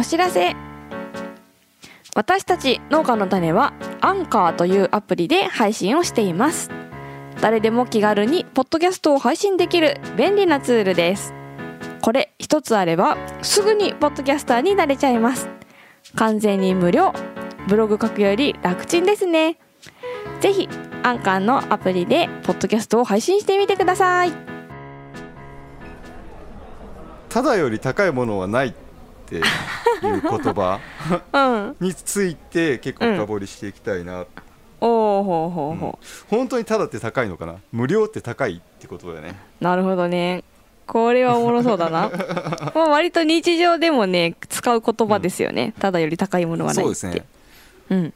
お知らせ。私たち農家の種はアンカーというアプリで配信をしています。誰でも気軽にポッドキャストを配信できる便利なツールです。これ一つあればすぐにポッドキャスターになれちゃいます。完全に無料。ブログ書くより楽ちんですね。ぜひアンカーのアプリでポッドキャストを配信してみてください。ただより高いものはない。っていう言葉 うん。について結構深掘りしていきたいな、おおほうほうほう、本当にただって高いのかな？無料って高いってことだよね。なるほどね。これはおもろそうだな。まあ割と日常でもね使う言葉ですよね、ただより高いものはないって。そうですね。うん。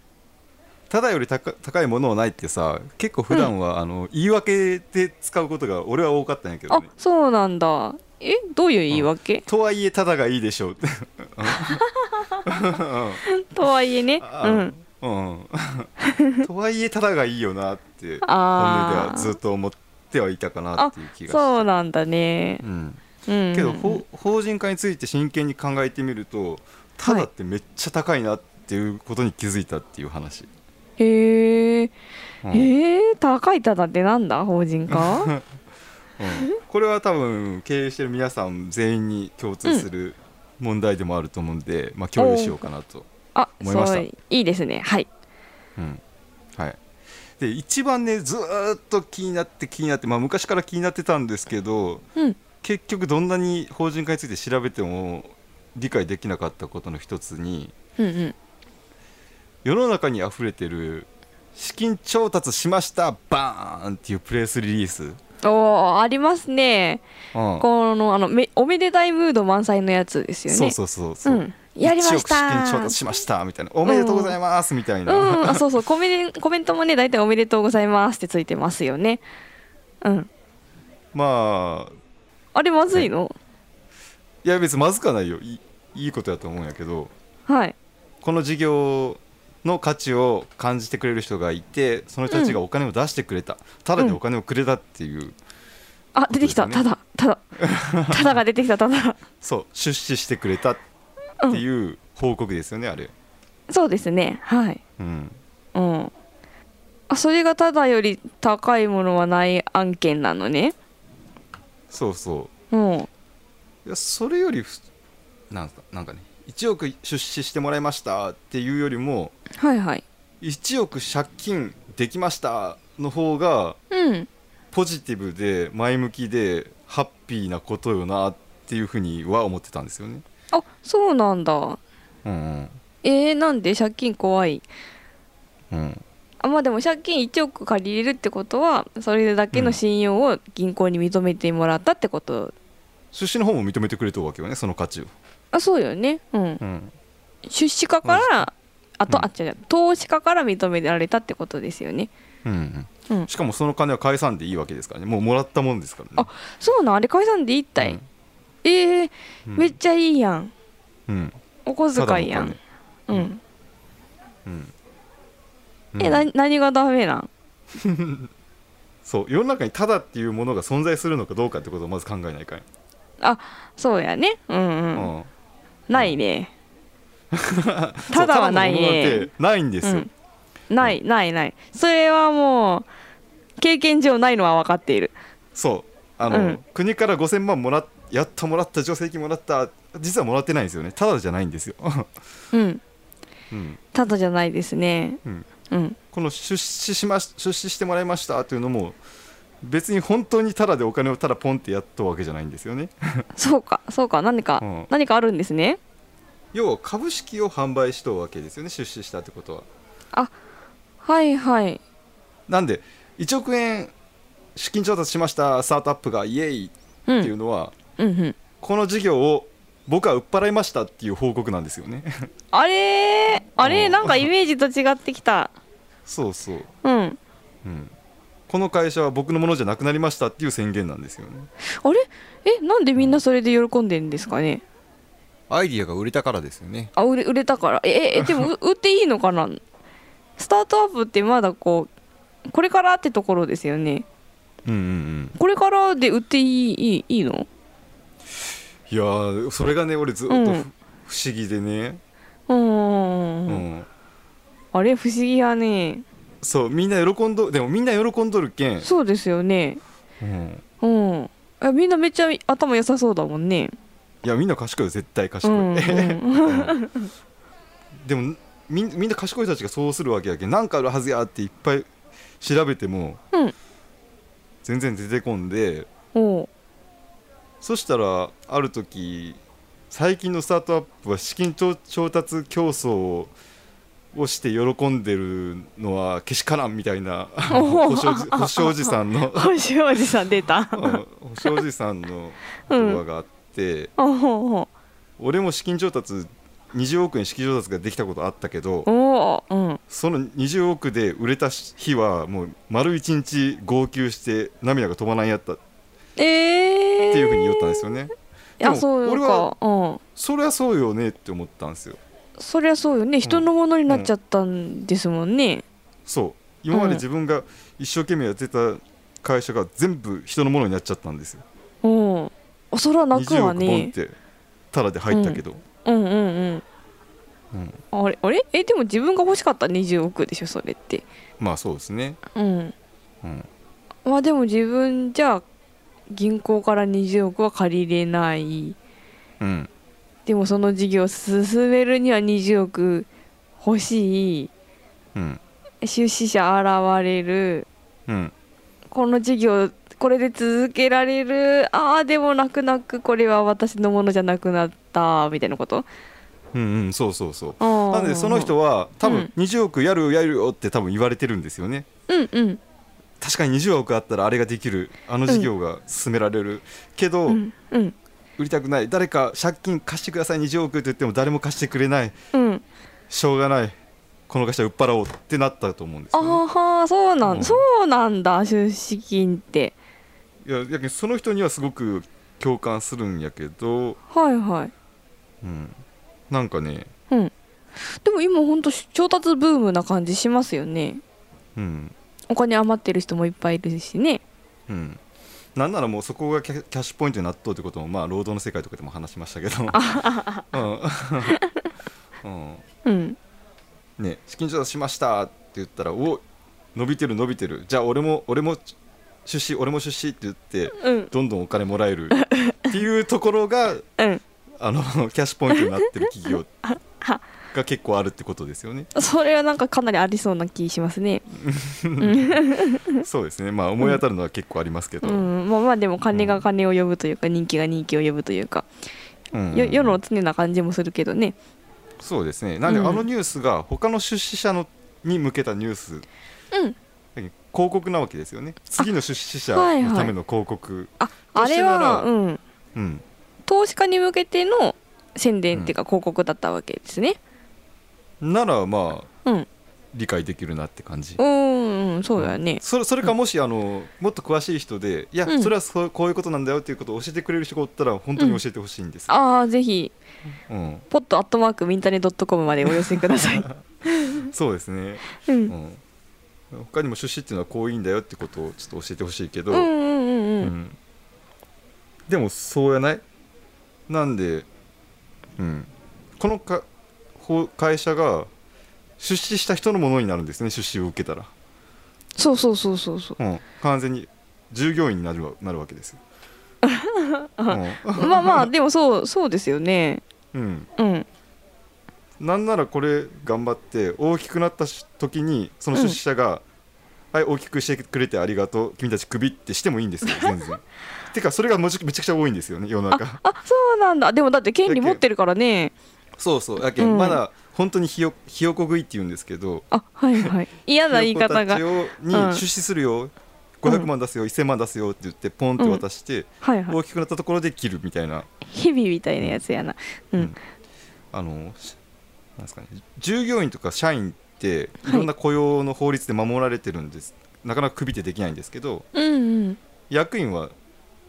ただより高高いものはないってさ結構普段は、あの言い訳で使うことが俺は多かったんやけどあねそうなんだえどういう言い訳、とはいえただがいいでしょう。とはいえね。あうん。うん。とはいえただがいいよなって 本音であはずっと思ってはいたかなっていう気がそうなんだね。うん、うん。けど、ほ法人化について真剣に考えてみるとただってめっちゃ高いなっていうことに気づいたっていう話、へえうん。えー、高いただってなんだ？法人化？う んこれは多分経営してる皆さん全員に共通する問題でもあると思うんで、まあ、共有しようかなと、あ思いました。いいですね。はい。うん。はい、で一番ねずーっと気になって気になって、まあ、昔から気になってたんですけどうん。結局どんなに法人化について調べても理解できなかったことの一つにうんうん。世の中に溢れてる資金調達しましたバーンっていうプレスリリース、おーありますね。うん。このあのめおめでたいムード満載のやつですよね。そうそうそうそう、うん。やりました。1億資金調達しましたみたいな。おめでとうございますみたいな、うん、あそうそう。コメンコメントもね大体「おめでとうございます」ってついてますよね。うん。まあ。あれまずいの？いや別にまずくはないよ。いいいいことやと思うんやけど。はい。この事業の価値を感じてくれる人がいてその人たちがお金を出してくれた、ただでお金をくれたっていう、あ出てきた。ことただただ。ただが出てきた。ただ。そう出資してくれたっていう報告ですよねあれ、そうですね。はい。うん、うん。あそれがただより高いものはない案件なのね。そうそう。ん。ういやそれよりふなんかなんかね1億出資してもらいましたっていうよりもはいはい。1億借金できましたの方がうんポジティブで前向きでハッピーなことよなっていうふうには思ってたんですよね。あそうなんだ。うんうん。えー、なんで？借金怖い。うん、あまあでも借金1億借りれるってことはそれだけの信用を銀行に認めてもらったってこと、出資の方も認めてくれとるわけよねその価値を。あそうよね。うん。うん、出資家から、あと、うん。あ違う違う投資家から認められたってことですよね。うんしかもその金は返さんでいいわけですからね。もうもらったもんですからね。あそうなんあれ解散でいいったい、うん。えーうん。めっちゃいいやん。うん。お小遣いやん。金。うん、うん。え、うん。な何がダメなん？そう世の中にただっていうものが存在するのかどうかってことをまず考えないかん、そうやね。うんうん、うん。ないね。ただはないね。てないんですよ、うんないないない。それはもう経験上ないのは分かっている。そう。あの、うん。国から5000万もらっやっともらった助成金もらった。実はもらってないんですよね。ただじゃないんですよ、うん。うん。ただじゃないですね。うん、うん。この出資しまし出資してもらいましたというのも別に本当にただでお金をただポンってやったわけじゃないんですよね。そうかそうか。何か、うん。何かあるんですね。要は株式を販売しとうわけですよね。出資したってことははいはい。なんで1億円資金調達しましたスタートアップがイエイうんっていうのは、うん。うんこの事業を僕は売っ払いましたっていう報告なんですよね。あれー？あれ？うん。なんかイメージと違ってきた。そうそう、うん。うん、この会社は僕のものじゃなくなりましたっていう宣言なんですよね。あれ？えなんでみんなそれで喜んでんですかね？アイディアが売れたからですよね。あ売れ売れたから。えええでも う売っていいのかな？スタートアップってまだこうこれからってところですよね。うんうんうん。これからで売っていいいいいいの？いやーそれがね俺ずっと、うん。不思議でね、うん、うんあれ不思議やね。そうみんな喜んどでもみんな喜んどるけん、そうですよね。うん、うん。えみんなめっちゃ頭良さそうだもんね。いやみんな賢いよ絶対う賢い、ん、うん、うん。でもみんみんな賢い人たちがそうするわけやけんなんかあるはずやっていっぱい調べても、うん。全然出てこんでそしたらある時最近のスタートアップは資金調調達競争をして喜んでるのはけしからんみたいな星おじ星おじさんの 星おじさん出た。うん星おじさんの言葉があって、おお俺も資金調達20億円資金調達ができたことあったけどうん。その20億で売れた日はもう丸一日号泣して涙が止まらんやった。っえー、ていうふうに言ったんですよね。でもあそう俺はかうん。そりゃそうよねって思ったんですよ。そりゃそうよね。人のものになっちゃったんですもんね、そう。今まうんで自分が一生懸命やってた会社が全部人のものになっちゃったんですよ。うん。あそれは泣く20わね。てタダで入ったけど、うんうんうん。うん。あれあれ？えでも自分が欲しかった20億でしょそれって。まあそうですね。うん。うん。まあでも自分じゃ銀行から20億は借りれない。うん。でもその事業を進めるには20億欲しい。うん。出資者現れる。うん。この事業これで続けられる。ああでも泣く泣くこれは私のものじゃなくなったみたいなことうんうんそうそうそう。ななんでその人は多分うん20億やるやるよって多分言われてるんですよね。うんうん確かに20億あったらあれができるあの事業が進められる、けど、うんうん売りたくない誰か借金貸してください20億って言っても誰も貸してくれないうんしょうがないこの会社売っ払おうってなったと思うんですあよ、ね、はーそうなん、うんそうなんだ出資金っていややその人にはすごく共感するんやけど、はいはいうん、なんかね、うん。でも今ほんと調達ブームな感じしますよね。うん。お金余ってる人もいっぱいいるしね。うん、なんならもうそこがキャッシュポイントになっとうってこともまあ労働の世界とかでも話しましたけど、うん。うん。うん。ね、資金調達しましたって言ったらお伸びてる伸びてる。じゃあ俺も俺も出資俺も出資って言ってうん。どんどんお金もらえるっていうところがうんあのキャッシュポイントになってる企業が結構あるってことですよね。それはなんかかなりありそうな気しますね。そうですね。まあ思い当たるのは結構ありますけど、うん。まあまあでも金が金を呼ぶというか人気が人気を呼ぶというか。うん。よ世の常な感じもするけどね。そうですね。なんでうん。あのニュースが他の出資者のに向けたニュース。うん。広告なわけですよね。次の出資者はいはいのための広告、ああれはとしてならうん。うん投資家に向けての宣伝っていうか広告だったわけですね。ならまあうん。理解できるなって感じ。うんうんそうだよね。それそれかもしあのもっと詳しい人でいや、うん。それはそうこういうことなんだよっていうことを教えてくれる人がおったら本当に教えてほしいんです、ああぜひ。うん。ポットアットマークミンタネドットコムまでお寄せください。そうですね、ううんん、他にも出資っていうのはこういいんだよってことをちょっと教えてほしいけど、うんうんうんうん。うん。でもそうやない？なんで、うん、このかほ会社が出資した人のものになるんですね出資を受けたら、そうそうそうそうそう。うん、完全に従業員になるわなるわけです。よ、まあまあでもそうそうですよね。うん。うん。うん、なんならこれ頑張って大きくなったし時にその出資者が、はい大きくしてくれてありがとう君たちクビってしてもいいんですよ全然 てかそれがめちゃくちゃ多いんですよね世の中。あそうなんだ。でもだって権利持ってるからね。そうそう。やけん、うん。まだ本当にひよひよこ食いって言うんですけどあはいはい。嫌な言い方。がにうん。出資するよ、500万出すよ1000万出すよって言ってポンって渡して、はいはい。大きくなったところで切るみたいな、日々みたいなやつやな。うん、うん。あのしなんですかね。従業員とか社員っていろんな雇用の法律で守られてるんです、なかなかクビってできないんですけどうんうん。役員は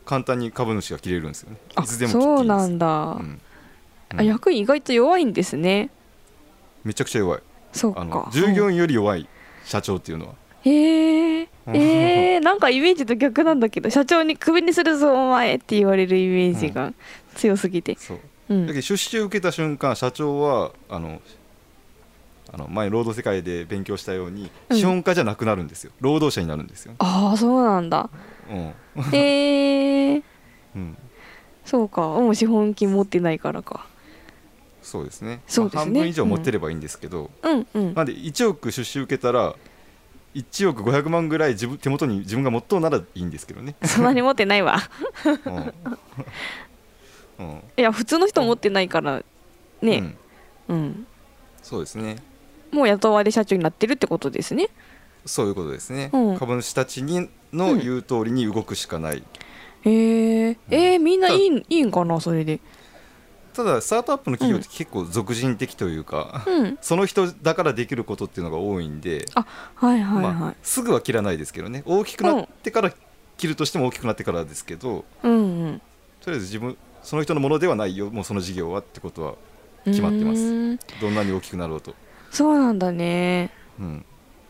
簡単に株主が切れるんですよね。あいつでもそうなんだ、うん。あ役員意外と弱いんですね。めちゃくちゃ弱い。そうか。従業員より弱い社長っていうのは。へえうん。えー、なんかイメージと逆なんだけど社長にクビにするぞお前って言われるイメージが強すぎて。そう。うん。だけど出資を受けた瞬間社長はあのあの前労働世界で勉強したようにうん。資本家じゃなくなるんですよ、労働者になるんですよ、ああそうなんだ。うん。へえうん、そうか。もう資本金持ってないからか。そうですね。そうですね。まあ半分以上持ってればいいんですけど、うん。うん。なんで1億出資受けたら1億500万ぐらい自分手元に自分が持っとうならいいんですけどね、そんなに持ってないわ。うん。うん。いや普通の人持ってないからうねん。うん、そうですね。もう雇われ社長になってるってことですね。そういうことですね、うん。株主たちにの言う通りに動くしかない、へええー、みんないいんいいんかなそれで。ただスタートアップの企業って結構俗人的というか、うん。その人だからできることっていうのが多いんで、はいはいはい、まあ、すぐは切らないですけどね。大きくなってから切るとしても大きくなってからですけどうん。うんとりあえず自分その人のものではないよもうその事業はってことは決まってます。どんなに大きくなろうと、そうなんだね。うん。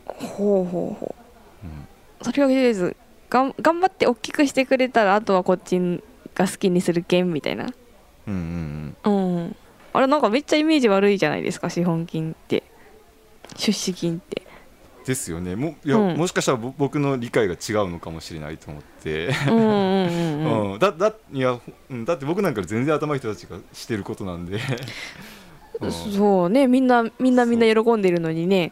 ほうほうほう。ん。うとりあえず頑張って大きくしてくれたらあとはこっちが好きにするけんみたいな。うんうんうん。あれなんかめっちゃイメージ悪いじゃないですか資本金って。出資金って。ですよね。もいや、うん。もしかしたらぼ僕の理解が違うのかもしれないと思って、だだいやうん。だって僕なんか全然頭いい人たちがしてることなんで、うん。そうね。みんなみんなみんな喜んでるのにね。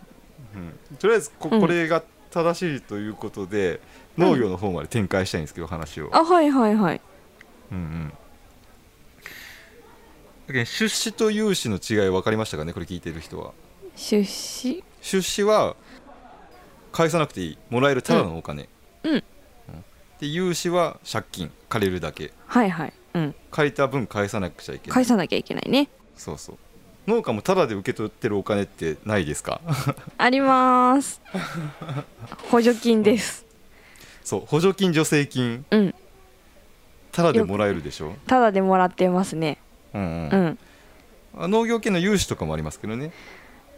うん。とりあえずこうん。これが正しいということで、農業の方まで展開したいんですけど話を、あはいはいはい。うんうん。だけど出資と融資の違い分かりましたかね？これ聞いてる人は。出資？出資は返さなくていい。もらえるただのお金、うん。うん。で融資は借金。借りるだけ。はいはい。うん。借りた分返さなくちゃいけない。返さなきゃいけないね。そうそう。農家もただで受け取ってるお金ってないですか？あります。補助金ですそう補助金助成金。うん。ただでもらえるでしょ、ただでもらってますね。うんうん。うん。あ農業系の融資とかもありますけどね。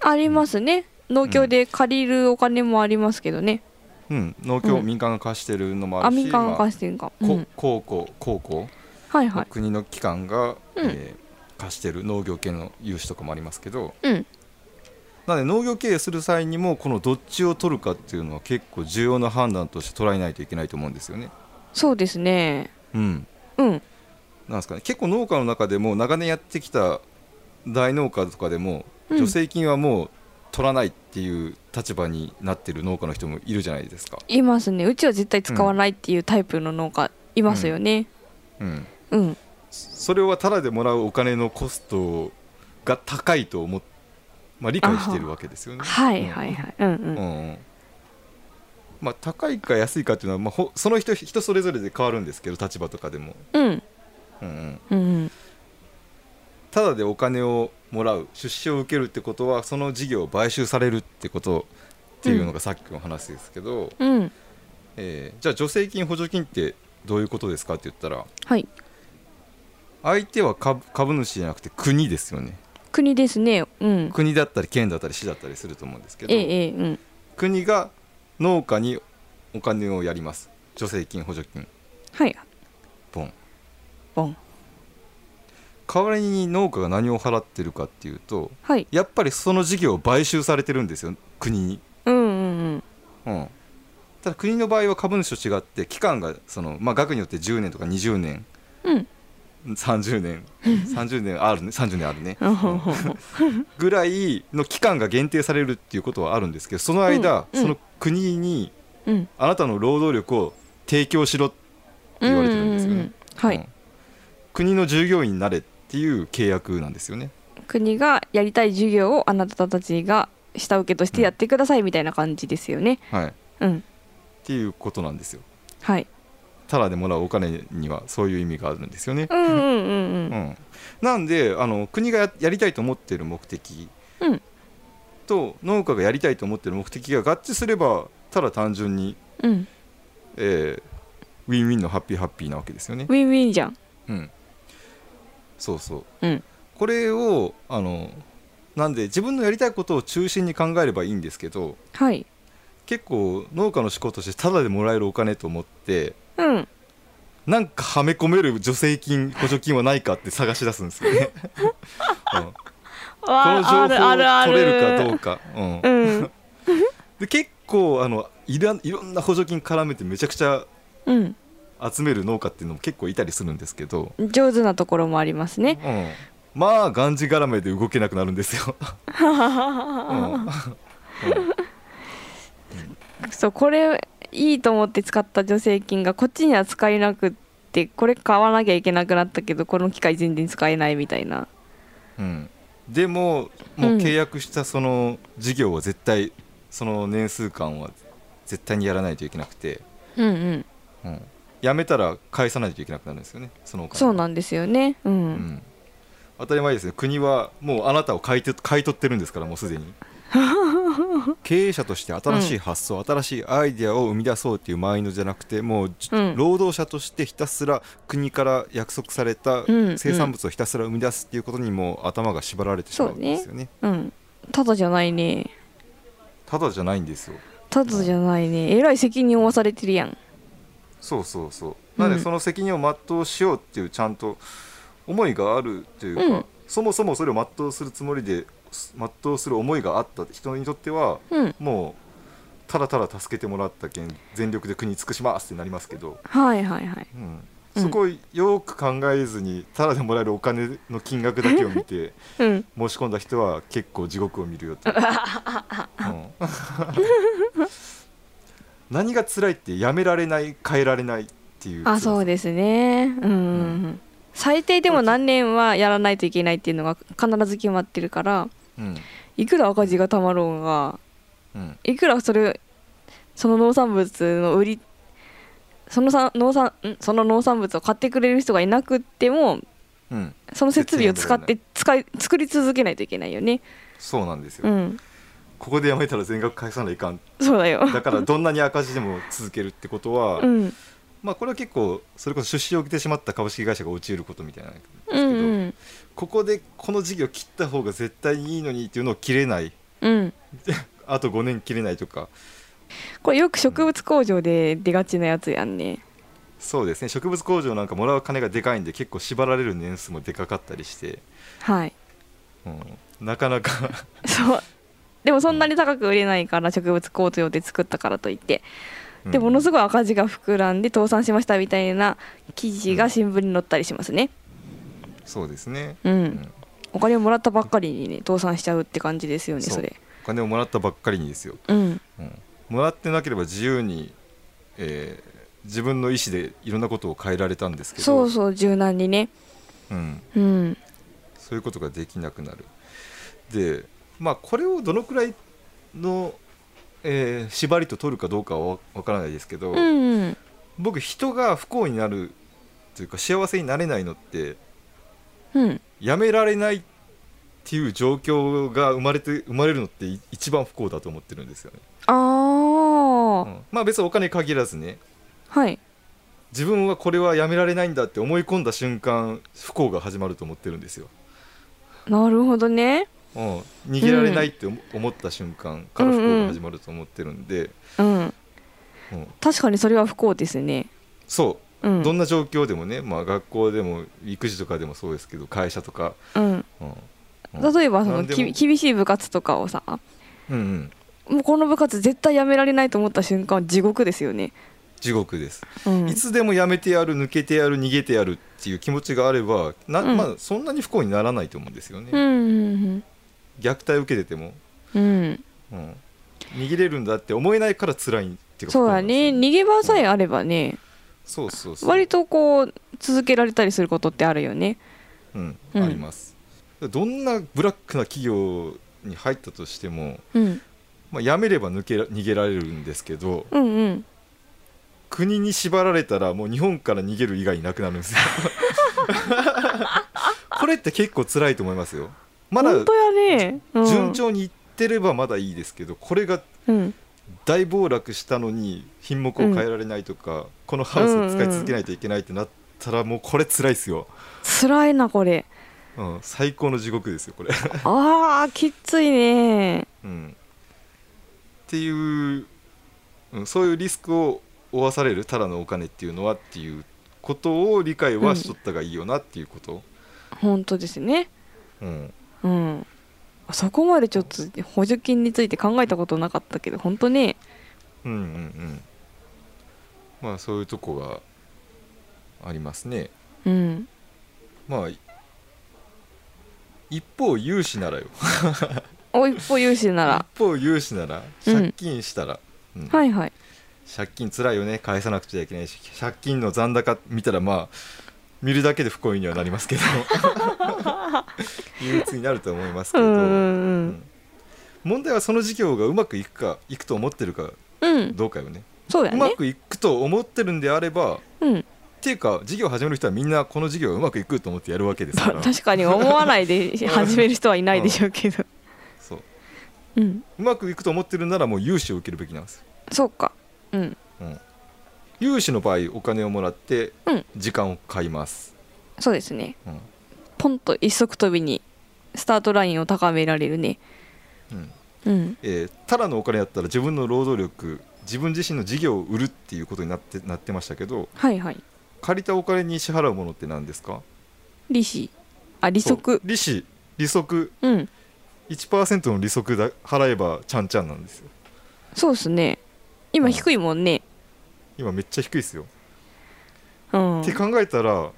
ありますね。農協で借りるお金もありますけどね、うん、農協、うん民間が貸してるのもあるしあ民間がま貸してるんか、あこうん、高校高校、はいはい。国の機関が、うん。えー貸してる農業系の融資とかもありますけどうんなので農業経営する際にもこのどっちを取るかっていうのは結構重要な判断として捉えないといけないと思うんですよね。そうですね。うん、うん。なんですかね。結構農家の中でも長年やってきた大農家とかでもうん。助成金はもう取らないっていう立場になってる農家の人もいるじゃないですか。いますね。うちは絶対使わないっていうタイプの農家いますよね。うん、うん、それはただでもらうお金のコストが高いと思っ、まあ、理解してるわけですよね。はいはいはい。うんうん、うんうん。まあ、高いか安いかっていうのは、まあ、ほその人人それぞれで変わるんですけど立場とかでも、うん。うんうん、うんうん。ただでお金をもらう出資を受けるってことはその事業を買収されるってことっていうのがさっきの話ですけど、うん。えーじゃあ助成金補助金ってどういうことですかって言ったらはい。相手は株株主じゃなくて国ですよね国ですね。うん。国だったり県だったり市だったりすると思うんですけど、ええええうん。国が農家にお金をやります。助成金補助金。はい。ボン。ボン。代わりに農家が何を払ってるかっていうとはい。やっぱりその事業を買収されてるんですよ国に、うんうんうん。うん、ただ国の場合は株主と違って期間がその、まあ、額によって10年とか20年。うん30年30年あるね。30年あるね。ぐらいの期間が限定されるっていうことはあるんですけどその間、うんうん。その国にうん。あなたの労働力を提供しろって言われてるんですよね、うんうんうんはい、うん。国の従業員になれっていう契約なんですよね。国がやりたい授業をあなたたちが下請けとしてやってくださいみたいな感じですよね。はい。っうん。ていうことなんですよ。はいただでもらうお金にはそういう意味があるんですよね、うんうんうんううん。ん、なんであの国がややりたいと思っている目的うん。と農家がやりたいと思っている目的が合致すればただ単純に、うん。えーウィンウィンのハッピーハッピーなわけですよね。ウ。ィンウィンじゃん。うん、そうそう。うん。これをあのなんで自分のやりたいことを中心に考えればいいんですけどはい。結構農家の思考としてただでもらえるお金と思ってうん。なんかはめ込める助成金補助金はないかって探し出すんですよね、うん。この情報を取れるかどうか、うん。うん。で結構あのいらいろんな補助金絡めてめちゃくちゃうん。集める農家っていうのも結構いたりするんですけど、上手なところもありますね。うん、まあがんじがらめで動けなくなるんですよ、うん。うん。そうこれいいと思って使った助成金がこっちには使えなくってこれ買わなきゃいけなくなったけどこの機械全然使えないみたいな。うん、でももう契約したその事業は絶対その年数間は絶対にやらないといけなくて、うんうん。うん、辞めたら返さないといけなくなるんですよねそのお金。そうなんですよね。ううん。ん、当たり前ですね国はもうあなたを買いと買い取ってるんですからもうすでに 経営者として新しい発想、新しいアイデアを生み出そうっていうマインドじゃなくてもう、じうん。労働者としてひたすら国から約束されたうん生産物をひたすら生み出すっていうことにもう頭が縛られてしまうんですよね。うん。ただじゃないね。ただじゃないんですよ。ただじゃないね。えらい責任を負わされてるやん。そうそうそう。なんでその責任を全うしようっていうちゃんと思いがあるというか、うん。そもそもそれを全うするつもりで全うする思いがあった。人にとってはうん。もうただただ助けてもらったけん全力で国に尽くしますってなりますけど、はいはいはい。うん。うん。そこをよく考えずにただでもらえるお金の金額だけを見て うん。申し込んだ人は結構地獄を見るよと、うん。何が辛いってやめられない変えられないっていうあそうですね。うん、うん、最低でも何年はやらないといけないっていうのが必ず決まってるからうんいくら赤字がたまろうがうん。いくらそれその農産物の売りそのさ農産ん？その農産物を買ってくれる人がいなくってもうん。その設備を使って使い作り続けないといけないよね。そうなんですよ、うん。ここでやめたら全額返さないかん。そうだよ。だからどんなに赤字でも続けるってことは、うん。まあこれは結構それこそ出資を受けてしまった株式会社が陥ることみたいなんですけうど、んうんここでこの事業切った方が絶対にいいのにっていうのを切れない。うん。あと5年切れないとか。これよく植物工場で出がちなやつやんね。そうですね。植物工場なんかもらう金がでかいんで結構縛られる年数もでかかったりして、はい。うん、なかなか。そう。でもそんなに高く売れないから植物工場で作ったからといって。でものすごい、ごい赤字が膨らんで倒産しましたみたいな記事が新聞に載ったりしますねそうですね、うん、うん。お金をもらったばっかりにね倒産しちゃうって感じですよねそれ。お金をもらったばっかりにですよ、うん。うん、もらってなければ自由に、えー自分の意思でいろんなことを変えられたんですけど。そうそう柔軟にね。うん、うん。そういうことができなくなる。でまあこれをどのくらいの、えー縛りと取るかどうかはわからないですけど、うんうん。僕人が不幸になるというか幸せになれないのってうんやめられないっていう状況が生まれて生まれるのってい一番不幸だと思ってるんですよね、あうあ、ん。まあ別にお金限らずね。はい。自分はこれはやめられないんだって思い込んだ瞬間不幸が始まると思ってるんですよ、なるほどね。うん、逃げられないって思思った瞬間から不幸が始まると思ってるんで、うん。うん。確かにそれは不幸ですね。そうう、ん。どんな状況でもね、まあ、学校でも育児とかでもそうですけど会社とか、うん。うん。うん。例えばそのき厳しい部活とかをさうんうん、もうこの部活絶対やめられないと思った瞬間は地獄ですよね。地獄です、うん。いつでもやめてやる抜けてやる逃げてやるっていう気持ちがあればな、うん。まあ、そんなに不幸にならないと思うんですよね、うんうん虐待を受けてても、うん。うん。うん、逃げれるんだって思えないから辛いっていうかそうだね。逃げ場さえあればねそうそうそう。割とこう続けられたりすることってあるよね。うんうん。あります。どんなブラックな企業に入ったとしても、うん。まあ、辞めれば抜けら逃げられるんですけどうんうん。国に縛られたらもう日本から逃げる以外いなくなるんですよ。これって結構辛いと思いますよ。まだ本当やね、うん、順調にいってればまだいいですけどこれがうん大暴落したのに品目を変えられないとか、このハウスを使い続けないといけないってなったらもうこれ辛いですよ、辛いなこれ。うん、最高の地獄ですよこれ、あーきついね。うん、っていう、うん、そういうリスクを負わされるただのお金っていうのはっていうことを理解はしとったがいいよなっていうこと、本当ですね。うん。うんそこまでちょっと補助金について考えたことなかったけど本当ね。うんうんうん。まあそういうとこがありますね。うん。まあい一方融資ならよ。お一歩融資なら。一方融資ならうん借金したら、うん。はいはい。借金つらいよね。返さなくちゃいけないし借金の残高見たらまあ見るだけで不幸にはなりますけど。憂鬱になると思いますけど、うんうん問題はその事業がうまくいくかいくと思ってるかうん。うんどうかよね。そうやね。うまくいくと思ってるんであればうん。っていうか事業始める人はみんなこの事業がうまくいくと思ってやるわけですから。確かに思わないで始める人はいないでしょうけど。そう。うん。うまくいくと思ってるならもう融資を受けるべきなんですそうか。うん融資の場合お金をもらってうん。時間を買います、そうですね。うん。ポンと一足飛びにスタートラインを高められるね。うん。うん。えーただのお金だったら自分の労働力自分自身の事業を売るっていうことになってなってましたけどはいはい。借りたお金に支払うものって何ですか？利子。あ利息。利子利息。うん。1%の利息だ払えばちゃんちゃんなんですよ。そうですね。今低いもんね今めっちゃ低いですよ、うん。って考えたら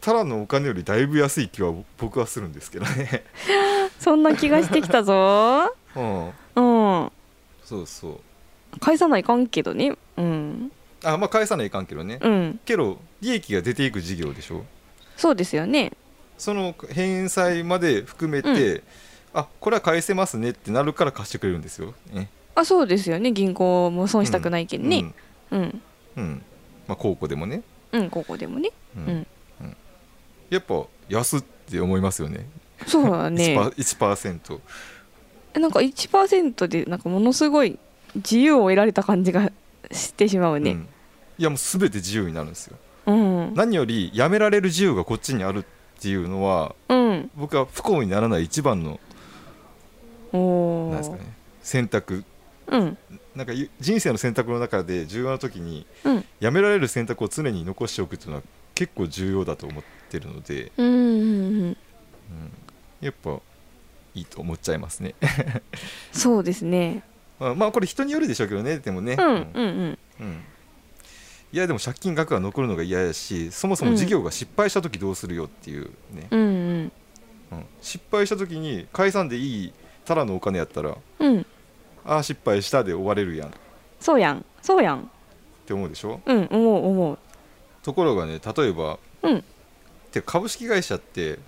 ただのお金よりだいぶ安い気は僕はするんですけどね。そんな気がしてきたぞ。うん。うん。そうそう。返さないかんけどね。うん。あまあ返さないかんけどね、うん。けど利益が出ていく事業でしょ。そうですよね。その返済まで含めて、あこれは返せますねってなるから貸してくれるんですよ、ね。あそうですよね。銀行も損したくないけんね。うんうん、うん。まあ、高校でもね、うんここでもね。うん。うん。やっぱ安って思いますよね。そうだ 1%, ね1%なんか1%でなんかものすごい自由を得られた感じがしてしまうね。うん。いやもう全て自由になるんですよ。うん。何よりやめられる自由がこっちにあるっていうのはうん。僕は不幸にならない一番のおおなんですかね。選択。うんなんかゆ人生の選択の中で重要な時にうん。やめられる選択を常に残しておくっていうのは結構重要だと思ってるので、うんうんやっぱいいと思っちゃいますね。そうですね。まあまあこれ人によるでしょうけどねでもね、うんうんうん。うん。いやでも借金額が残るのが嫌やしそもそも事業が失敗した時どうするよっていうね、うんうん。うん。失敗した時に解散でいいただのお金やったらうんああ失敗したで終われるやん。っそうやん。そうやん。て思うでしょ？うん思う思う。ところがね例えばうん。てか株式会社って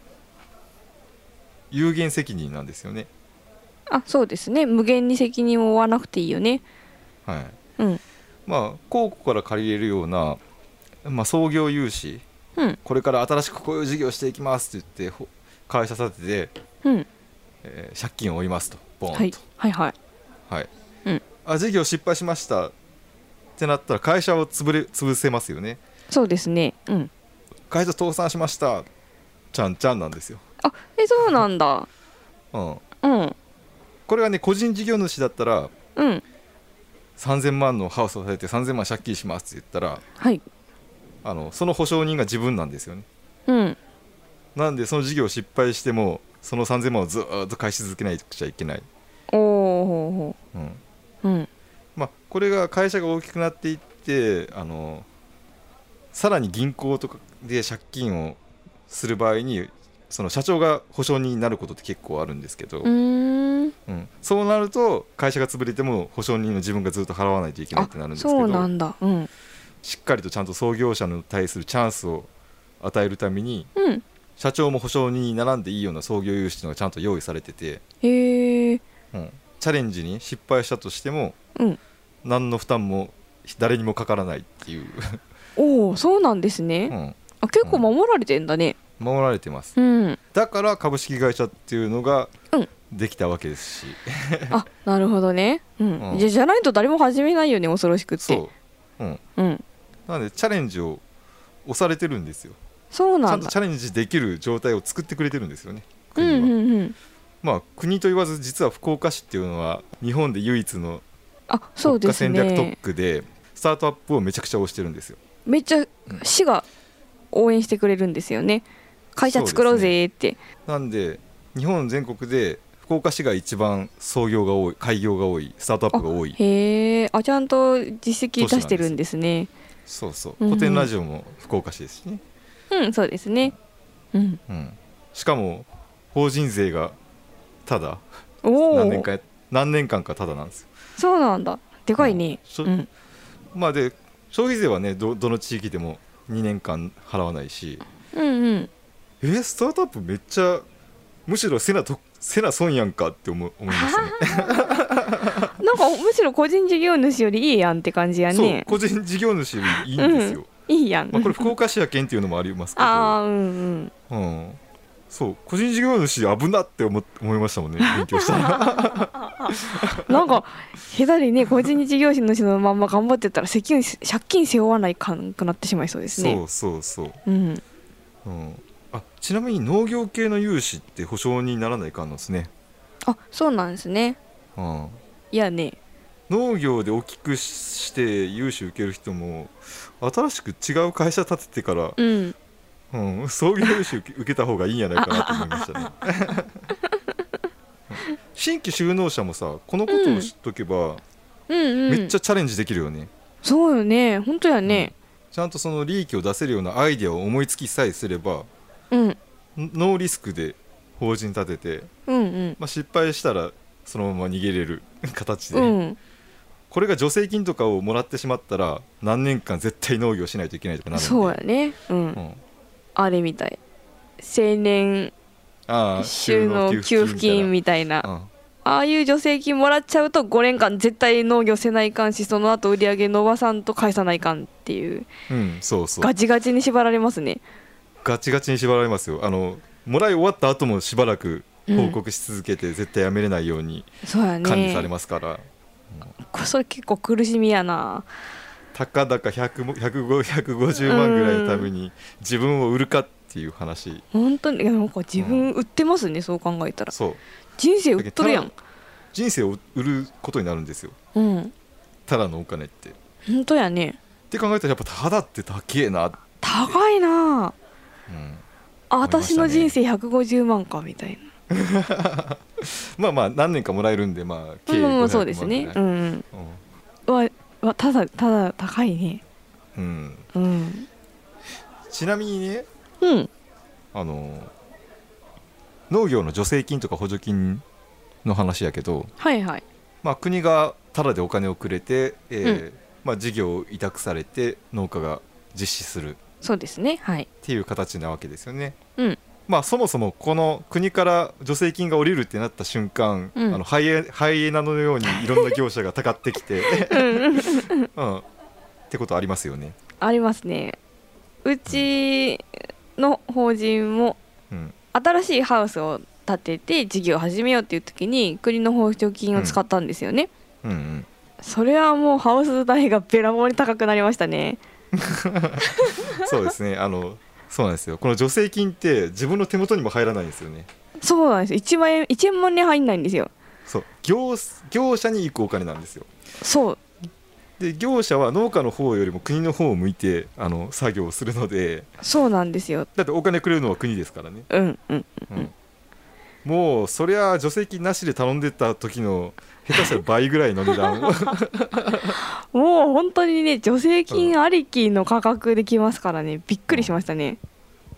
有限責任なんですよね。あそうですね。無限に責任を負わなくていいよね。はい。うん。まあ公庫から借りれるような、まあ、創業融資うん。これから新しくこういう事業していきますって言ってほ会社立てて、うん。えー借金を負いますと。ボーンと、はいはいはいはい。うん。あ事業失敗しましたってなったら会社を潰れ潰せますよね。そうですね。うん。会社倒産しました。ちゃんちゃんなんですよ、あえそうなんだ。うん、うん。これがね個人事業主だったらうん。3000万のハウスを建てて3000万借金しますって言ったらはい。あのその保証人が自分なんですよね。うん。なんでその事業失敗してもその3000万をずーっと返し続けないとちゃいけない、おおうん。うん。まあ、これが会社が大きくなっていってあのさらに銀行とかで借金をする場合にその社長が保証人になることって結構あるんですけど、うーん。うん。そうなると会社が潰れても保証人の自分がずっと払わないといけないってなるんですけそうなどんだ。うん。しっかりとちゃんと創業者に対するチャンスを与えるためにうん。社長も保証人に並んでいいような創業融資のがちゃんと用意されてて、へえうん。チャレンジに失敗したとしてもうん。何の負担も誰にもかからないっていう、おおそうなんですね、うん、あ結構守られてんだね。守られてます。うん。だから株式会社っていうのがうん。できたわけですし、あなるほどね。うん、うん。じゃじゃないと誰も始めないよね恐ろしくって。そう、うん、うん。なのでチャレンジを押されてるんですよ。ちゃとそうなんんだチャレンジできる状態を作ってくれてるんですよねうん国は、うん。うんまあ国と言わず実は福岡市っていうのは日本で唯一のあそう国家戦略特ね区でスタートアップをめちゃくちゃ推してるんですよ。めっちゃ市が応援してくれるんですよね。会社作ろうぜって。なんで日本全国で福岡市が一番創業が多い開業が多いスタートアップが多いへえあちゃんと実績出してるんですね。そうそう。古典ラジオも福岡市ですしね、うんそうですね。うん。うん、しかも法人税がただ？何年間何年間かただなんですよ。そうなんだ。でかいね。うん。まあで消費税はねどどの地域でも2年間払わないし。うんうん。えースタートアップめっちゃむしろせなとせな損やんかって思う思いましたね。なんかむしろ個人事業主よりいいやんって感じやそうね個人事業主よりいいんですよ、いいやん、まあ、これ福岡市や県っていうのもありますけど。ああうんうん。うん、そう個人事業主危なって思思いましたもんね 勉強したら。なんか下手にね個人事業主のまんま頑張ってたら責任借金背負わないかんくなってしまいそうですね。そうそうそう、うん。うん、あちなみに農業系の融資って保証にならないかんのですね、あそうなんですね。うん、いやね。農業で大きくして融資受ける人も新しく違う会社建ててから、うんうん、創業融資受けた方がいいんじゃないかなと思いましたね。新規就農者もさこのことを知っとけば、うん。うんめっちゃチャレンジできるよね。そうよね。本当やね。ちゃんとその利益を出せるようなアイデアを思いつきさえすればうん。んノーリスクで法人立てて、うんうん。まあ、失敗したらそのまま逃げれる 形で、うん。これが助成金とかをもらってしまったら何年間絶対農業しないといけないとかなるそうやね。うん、うんあれみたい。青年ああ収納給付金みみたいな。ああいう助成金もらっちゃうと5年間絶対農業せないかんしその後売り上げ伸ばさんと返さないかんっていう。うん、そうそう。ガチガチに縛られますね。ガチガチに縛られますよ。あのもらい終わった後もしばらく報告し続けて、絶対やめれないように管理されますから、こそれ結構苦しみやなたかだか100も105 150万ぐらいのために自分を売るかっていう話。本当に。いやなんか自分売ってますね、そう考えたら。そう。人生売っとるやん。人生を売ることになるんですよ。うん。ただのお金って。っ本当やね。て考えたらやっぱただって高えな、うん、高いな。あ思いましたね。私の人生150万かみたい まあまあ何年かもらえるんでまあな計500うん万そうですね。うん。うん。わわただただ高いね。うん。うんちなみにねうん。あの農業の助成金とか補助金の話やけど、はいはい。まあ、国がタダでお金をくれて、えーうまあ、事業を委託されて農家が実施するっそうですねはい。ていう形なわけですよね。うんまあ、そもそもこの国から助成金が下りるってなった瞬間、うん。あのハイエハイエナのようにい。ろんな業者がたかってきて、うん、ってことありますよね。ありますね。うちの法人もうん。新しいハウスを建てて事業を始めようっていう時に国の補助金を使ったんですよね、うんうん、それはもうハウス代がべらぼうに高くなりましたね。そうですね。あのそうなんですよ。この助成金って自分の手元にも入らないんですよね。そうなんです1万円1円もね入んないんですよ。そう。業業者に行くお金なんですよ。そう。で業者は農家の方よりも国の方を向いてあの作業をするので。そうなんですよ。だってお金くれるのは国ですからね、うんうん。うん。もうそりゃ助成金なしで頼んでた時の下手したら倍ぐらいの値段を。もう本当にね助成金ありきの価格できますからね。びっくりしましたね。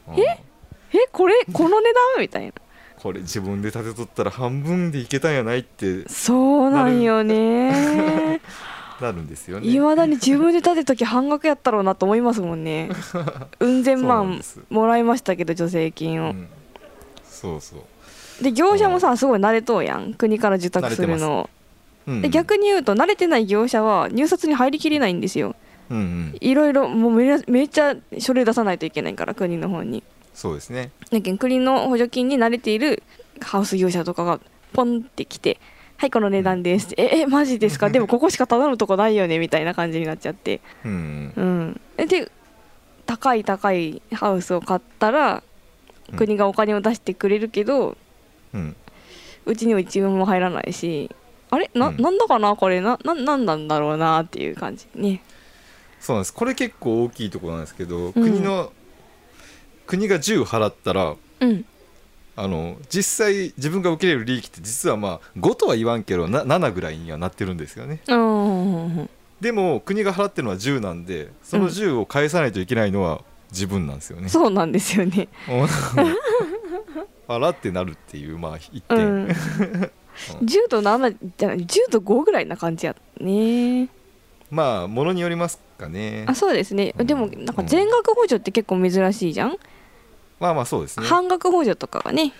うん。え？これこの値段？みたいな。これ自分で建てとったら半分でいけたんやないって。そうなんよね。なる。んですよね。いまだに自分で建てる時半額やったろうなと思いますもんね。うん千万もらいましたけど助成金を、うん。そうそう、で業者もさすごい慣れとうやん。国から受託するの。うんで逆に言うと慣れてない業者は入札に入りきれないんですよ。うんうん。いろいろもうめめっちゃ書類出さないといけないから国の方に。そうですね。だけど国の補助金に慣れているハウス業者とかがポンってきて「はいこの値段です」ええマジですか？でもここしか頼むとこないよね」みたいな感じになっちゃって。うんうん。で高い高いハウスを買ったらうん。国がお金を出してくれるけど、うん。うちには一分も入らないしあれ？な,、うん。なんだかな？これ？なななんなんだろうなっていう感じ。ね。そうなんです。これ結構大きいところなんですけど、うん。国の国が10払ったらうん。あの実際自分が受けれる利益って実はまあ5とは言わんけどな7ぐらいにはなってるんですよね。うんでも国が払ってるのは10なんでその10を返さないといけないのは自分なんですよね、そうなんですよね。あらってなるっていうまあ一う点、ん。10と7じゃない10と5ぐらいな感じやね。まあものによりますかね。あそうですね。うん。でもなんか全額補助って結構珍しいじゃん、まあまあそうですね、半額補助とかがね、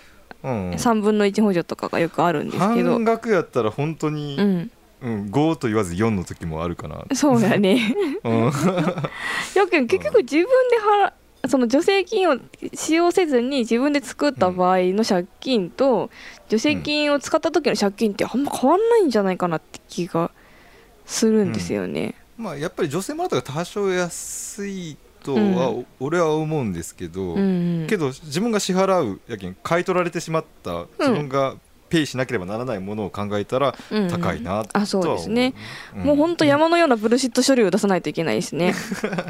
うん、3分の1補助とかがよくあるんですけど。半額やったら本当に、うんうん5と言わず4の時もあるかな、そうやね。うん、やけん結局自分で払その助成金を使用せずに自分で作った場合の借金と助成金を使った時の借金ってあんま変わんないんじゃないかなって気がするんですよね。まあやっぱり女性もらったら多少安いとは、うん。俺は思うんですけど、うんけど自分が支払うやけん買い取られてしまった自分がペイしなければならないものを考えたらうん高いなとはあそうですね、思う。もうほんと山のようなブルシット書類を出さないといけないですね。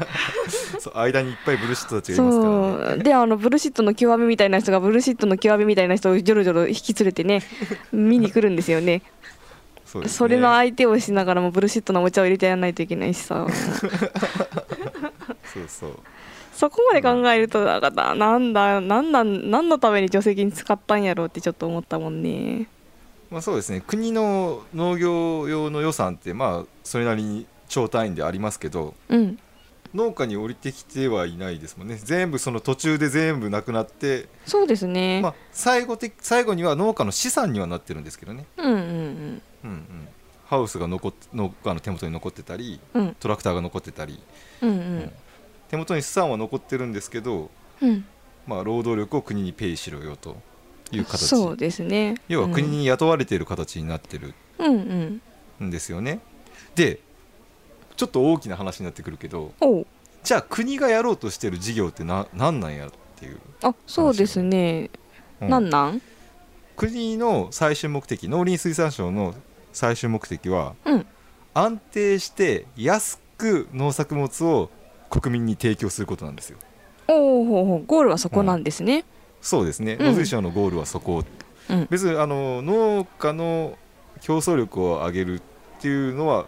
そう間にいっぱいブルシットたちがいますからね。そう。であのブルシットの極みみたいな人がブルシットの極みみたいな人をジョロジョロ引き連れてね 見に来るんですよね。そうですね。それの相手をしながらもブルシットのお茶を入れてやらないといけないしさ。そうそうそこまで考えるとなんかななんだなんなん何のために助成金使ったんやろうってちょっと思ったもんね。まあそうですね。国の農業用の予算ってまあそれなりに超単位でありますけどうん。農家に降りてきてはいないですもんね。全部その途中で全部なくなって、そうですね、まあ、最後的最後には農家の資産にはなってるんですけどね、うんうんうん。うん、ハウスが残っ農家の手元に残ってたりうん。うんトラクターが残ってたり。うん。うん手元に資産は残ってるんですけど、うん。まあ、労働力を国にペイしろよという形。そうですね。要は国に雇われている形になってる。うんうん。んですよね。でちょっと大きな話になってくるけどじゃあ国がやろうとしてる事業ってな何なんやっていう、あそうですね、うん。なんなん？国の最終目的農林水産省の最終目的はうん。安定して安く農作物を国民に提供することなんですよ。おおゴールはそこなんですね。そうですね、うん。農水省のゴールはそこうん。別にあの農家の競争力を上げるっていうのは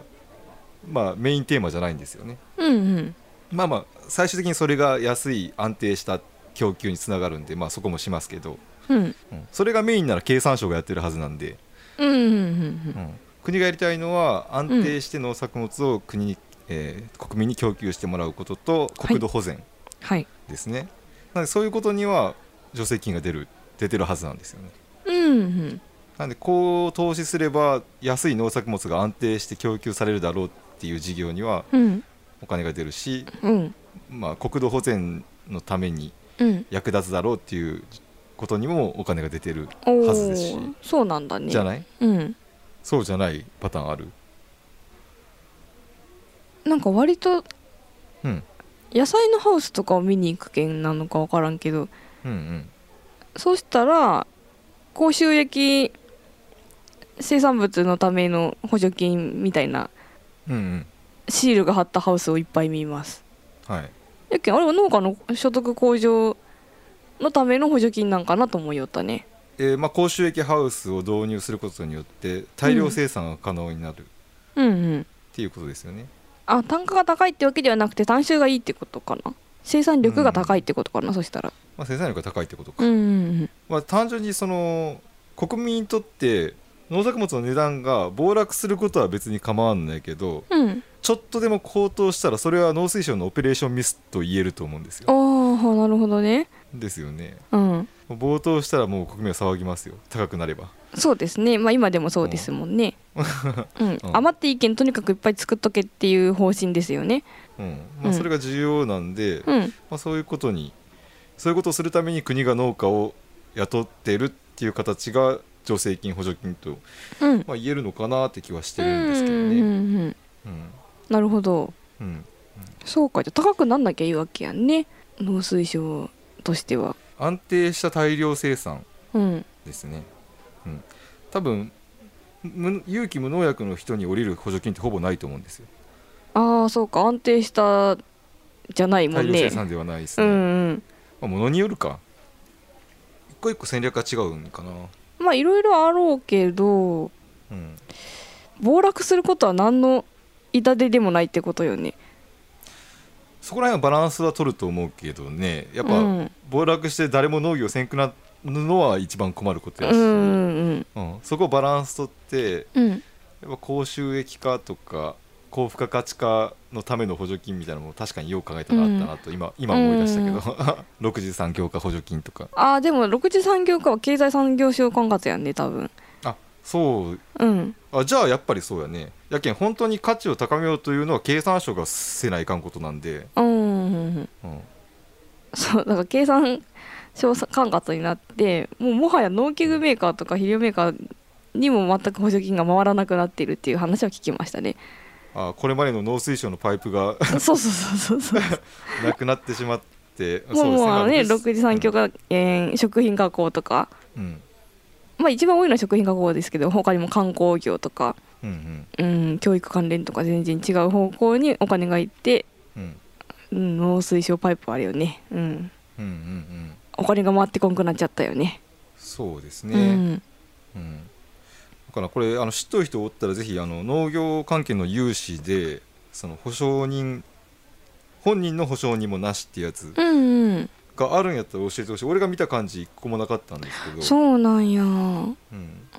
まあメインテーマじゃないんですよね。うんうん。まあまあ最終的にそれが安い安定した供給につながるんで、まあ、そこもしますけど、うん。うん。それがメインなら経産省がやってるはずなんで、うんうんうん。うん。国がやりたいのは安定して農作物を国に、えー国民に供給してもらうことと国土保全はい。ですね、なのでそういうことには助成金が出る出てるはずなんですよね。うんうん。なのでこう投資すれば安い農作物が安定して供給されるだろうっていう事業にはうん。お金が出るし、うん。まあ、国土保全のためにうん。役立つだろうっていうことにもお金が出てるおはずですし。ーそうなんだね。じゃない？うん。そうじゃないパターンある？なんか割とうん。野菜のハウスとかを見に行く件なのか分からんけどうんうん。そうしたら高収益生産物のための補助金みたいなうんうん。シールが貼ったハウスをいっぱい見ます。はい。やけんあれは農家の所得向上のための補助金なんかなと思いよったね。えーまあ、高収益ハウスを導入することによって大量生産が可能になる。っうんうん。ていうことですよね、あ単価が高いってわけではなくて単収がいいってことかな。生産力が高いってことかな、そしたら。まあ、生産力が高いってことか、うんうんまあ、単純にその国民にとって農作物の値段が暴落することは別に構わないけどうん。うんちょっとでも高騰したらそれは農水省のオペレーションミスと言えると思うんですよ。ああなるほどね。ですよね。うん。暴騰したらもう国民は騒ぎますよ。高くなればそうですね。まあ今でもそうですもんね。うん、余っていいけんとにかくいっぱい作っとけっていう方針ですよね。うん。まあ、うん。それが重要なんで、うん。まあ、そういうことにそういうことをするために国が農家を雇ってるっていう形が助成金補助金と、うん。まあ、言えるのかなって気はしてるんですけどね。なるほど。うん。そうか。じゃあ高くなんなきゃいいわけやんね。農水省としては。安定した大量生産うん。ですね。うん、多分無有機無農薬の人に降りる補助金ってほぼないと思うんですよ。ああそうか。安定したじゃないも大んね。量生産ではないですね、うんうん。まあ、ものによるか。一個一個戦略が違うんかな。まあいろいろあろうけどうん。暴落することは何の痛手でもないってことよね。そこら辺はバランスは取ると思うけどね。やっぱ、うん。暴落して誰も農業せんくなるのは一番困ることやし、うんうんうん。そこをバランス取ってうん。やっぱ高収益化とか高付加価値化のための補助金みたいなのも確かによく考えたらあったなと、今今思い出したけど、6次産業化補助金とか。ああでも6次産業化は経済産業省管轄やんね多分。あそう。うん。あじゃあやっぱりそうやね。やけん本当に価値を高めようというのは経産省がせないかんことなんで、うんうんうん。うん、そうだから経産省管轄になってもうもはや農機具メーカーとか肥料メーカーにも全く補助金が回らなくなっているっていう話は聞きましたね。あこれまでの農水省のパイプがそうそうそうそうそう。なくなってしまって もうもうあのねそう6次産業化、えー食品加工とか。うん。まあ一番多いのは食品加工ですけど他にも観光業とか、うんうん。うん、教育関連とか全然違う方向にお金がいって、うん。うん、農水省パイプあるよね、うん、うんうんうんお金が回ってこんくなっちゃったよね。そうですうね、ん、うん。だからこれあの知っとる人おったらぜひあの農業関係の融資でその保証人本人の保証人もなしってやつうんうんがあるんやったら教えてほしい。俺が見た感じ一個もなかったんですけど。そうなんや。うん、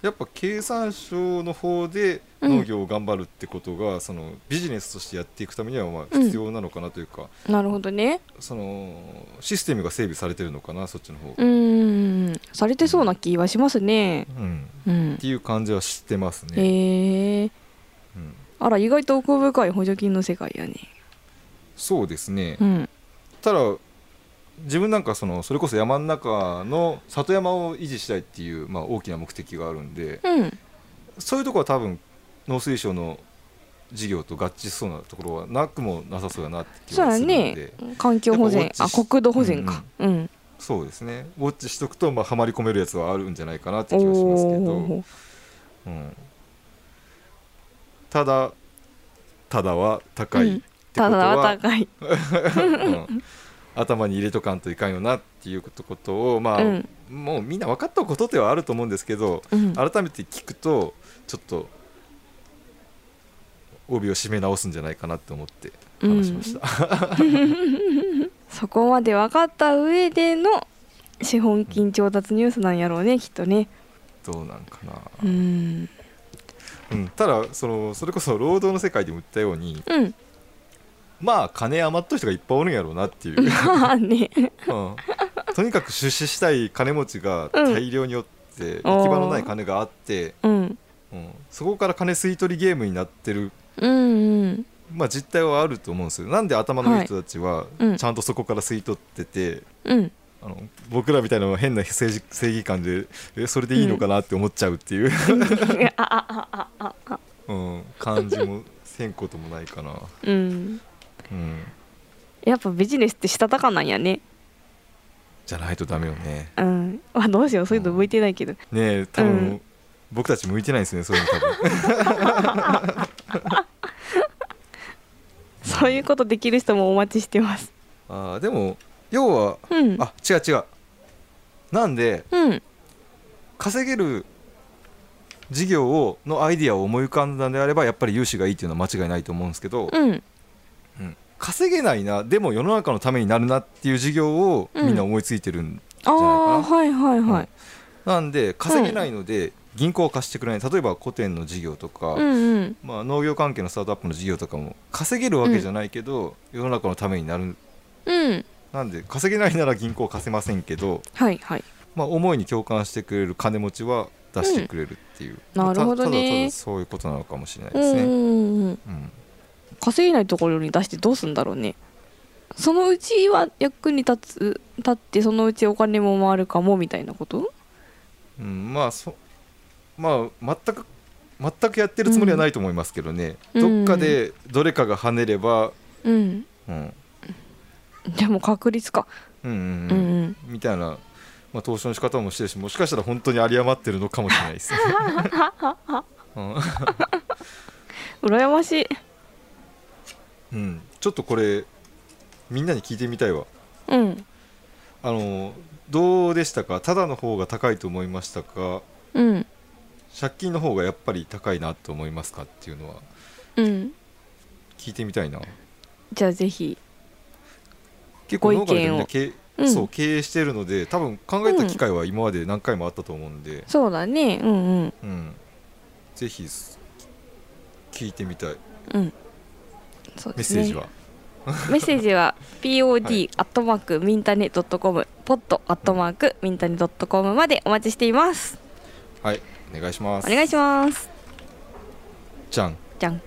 やっぱ経産省の方で農業を頑張るってことが、そのビジネスとしてやっていくためにはまあうん必要なのかなというか、なるほどね。そのシステムが整備されてるのかなそっちの方、うん。されてそうな気はしますね。うん、うん。っていう感じはしてますね、へえ。うん、あら意外と奥深い補助金の世界やね。そうですね、うん。ただ自分なんかそのそれこそ山の中の里山を維持したいっていう、まあ、大きな目的があるんでうん。そういうところは多分農水省の事業と合致しそうなところはなくもなさそうやなって気がするんで。ね。環境保全。あ国土保全か。うん。そうですね。ウォッチしとくと、まあ、はまり込めるやつはあるんじゃないかなって気がしますけど、うん、ただただは高いってことただはは、高い。うん頭に入れとかんといかんよなっていうことをまあ、うん。もうみんな分かったことではあると思うんですけどうん。改めて聞くとちょっと帯を締め直すんじゃないかなって思って話しました、そこまで分かった上での資本金調達ニュースなんやろうねきっとね。どうなんかな、うん。うん、ただそのそれこそ労働の世界でも言ったようにうんまあ金余った人がいっぱいおるんやろうなっていう、まあね。うん、とにかく出資したい金持ちが大量によって、行き場のない金があって、うん。うん、そこから金吸い取りゲームになってる、うんうん。まあ、実態はあると思うんですよ。なんで頭のいい人たちはうん。ちゃんとそこから吸い取ってて、うん。あの僕らみたいな変な正義正義感でえそれでいいのかなって思っちゃうっていう、うん、感じもせんこともないかな、うんうん、やっぱビジネスってしたたかなんやね。じゃないとダメよね。うん。あどうしようそういうの向いてないけど。ねえ多分、うん。僕たち向いてないですねそういうの多分。そういうことできる人もお待ちしてます。あーでも要はうん。あ違う違う。なんでうん。稼げる事業をのアイディアを思い浮かんだんであればやっぱり融資がいいっていうのは間違いないと思うんですけど、うんうん稼げないなでも世の中のためになるなっていう事業をうん。みんな思いついてるんじゃはいはいはい。なんで稼げないので銀行を貸してくれない。例えば古典の事業とか、うんうん。まあ、農業関係のスタートアップの事業とかも稼げるわけじゃないけど、世の中のためになる。うん。なんで稼げないなら銀行貸せませんけど、はいはい。まあ、思いに共感してくれる金持ちは出してくれるっていう、うん。なるほどね。たただただそういうことなのかもしれないですね、うんうんうん。うん稼げないところに出してどうすんだろうね。そのうちは役に立つ立ってそのうちお金も回るかもみたいなこと？うんまあそまあ全く全くやってるつもりはないと思いますけどね、うん。どっかでどれかが跳ねれば、うん。うん。でも確率か。うんうんううんんうん。みたいな、まあ、投資の仕方もしてるしもしかしたら本当に有り余ってるのかもしれないですね、うん。羨ましいうん、ちょっとこれみんなに聞いてみたいわ。うん。あのどうでしたか？ただの方が高いと思いましたか？うん。借金の方がやっぱり高いなと思いますかっていうのは。うん。聞いてみたいな。じゃあぜひ。結構農家でみんな経,、うん。そう経営してるので多分考えた機会は今まで何回もあったと思うんで、そうだね。うんうん。うん。ぜひ聞いてみたいそうですね。メッセージは、メッセージはは pod アットマークミンタネドットコムポッドアットマークミンタネドットコムまでお待ちしています。はいお願いします。お願いします。じゃん。じゃん